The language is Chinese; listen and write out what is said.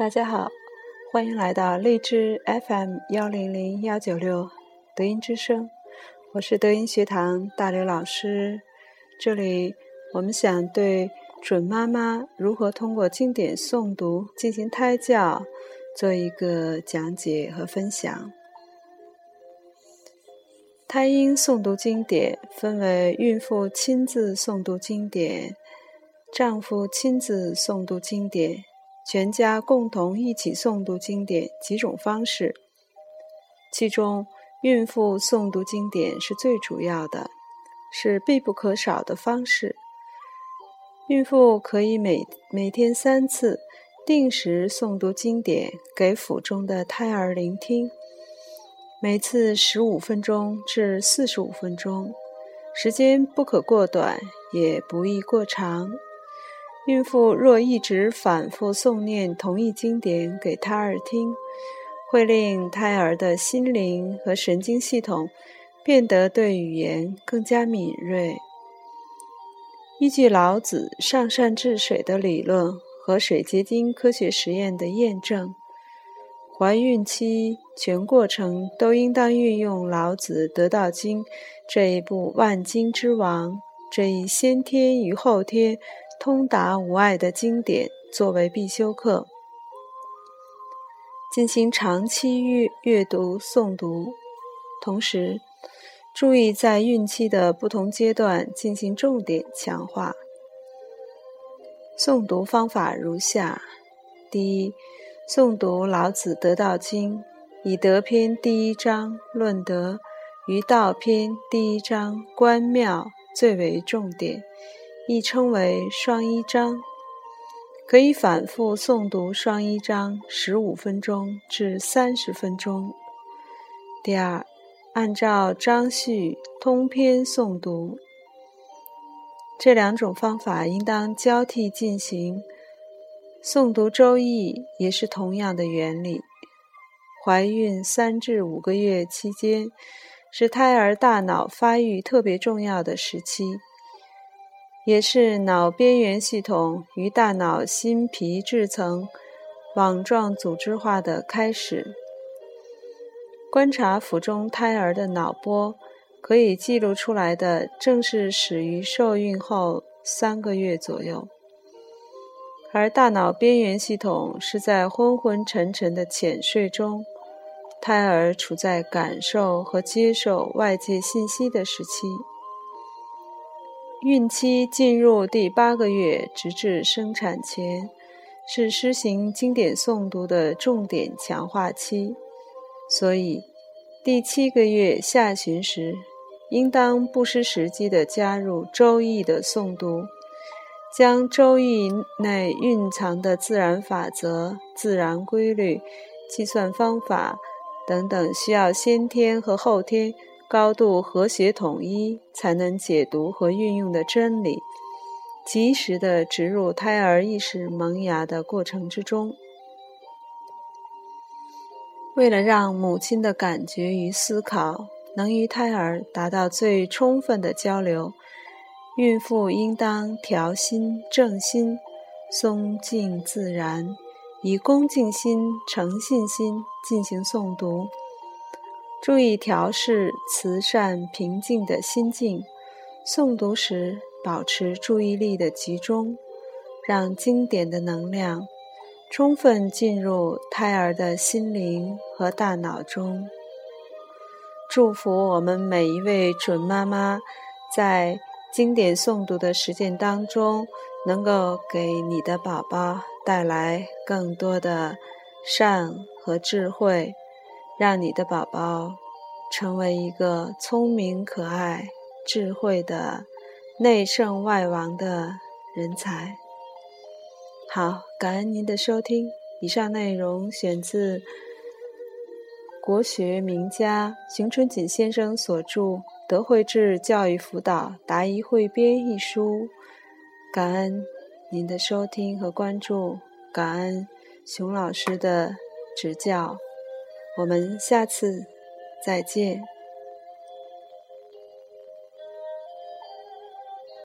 大家好，欢迎来到荔枝 FM 幺零零幺九六德音之声，我是德音学堂大刘老师。这里我们想对准妈妈如何通过经典诵读进行胎教做一个讲解和分享。胎婴诵读经典分为孕妇亲自诵读经典、丈夫亲自诵读经典。全家共同一起诵读经典几种方式，其中孕妇诵读经典是最主要的，是必不可少的方式。孕妇可以每每天三次定时诵读经典给腹中的胎儿聆听，每次十五分钟至四十五分钟，时间不可过短，也不宜过长。孕妇若一直反复诵念同一经典给胎儿听，会令胎儿的心灵和神经系统变得对语言更加敏锐。依据老子“上善治水”的理论和水结晶科学实验的验证，怀孕期全过程都应当运用老子《得道经》这一部万经之王，这一先天与后天。通达无碍的经典作为必修课，进行长期阅阅读诵读，同时注意在孕期的不同阶段进行重点强化。诵读方法如下：第一，诵读老子《得道经》，以德篇第一章“论德”与道篇第一章“观妙”最为重点。亦称为双一章，可以反复诵读双一章十五分钟至三十分钟。第二，按照章序通篇诵读，这两种方法应当交替进行。诵读《周易》也是同样的原理。怀孕三至五个月期间，是胎儿大脑发育特别重要的时期。也是脑边缘系统与大脑新皮质层网状组织化的开始。观察腹中胎儿的脑波，可以记录出来的正是始于受孕后三个月左右。而大脑边缘系统是在昏昏沉沉的浅睡中，胎儿处在感受和接受外界信息的时期。孕期进入第八个月，直至生产前，是施行经典诵读的重点强化期。所以，第七个月下旬时，应当不失时机地加入《周易》的诵读，将《周易》内蕴藏的自然法则、自然规律、计算方法等等，需要先天和后天。高度和谐统一，才能解读和运用的真理，及时的植入胎儿意识萌芽的过程之中。为了让母亲的感觉与思考能与胎儿达到最充分的交流，孕妇应当调心正心，松静自然，以恭敬心、诚信心进行诵读。注意调试慈善平静的心境，诵读时保持注意力的集中，让经典的能量充分进入胎儿的心灵和大脑中。祝福我们每一位准妈妈，在经典诵读的实践当中，能够给你的宝宝带来更多的善和智慧。让你的宝宝成为一个聪明、可爱、智慧的内圣外王的人才。好，感恩您的收听。以上内容选自国学名家邢春锦先生所著《德惠智教育辅导答疑汇编》一书。感恩您的收听和关注，感恩熊老师的指教。我们下次再见。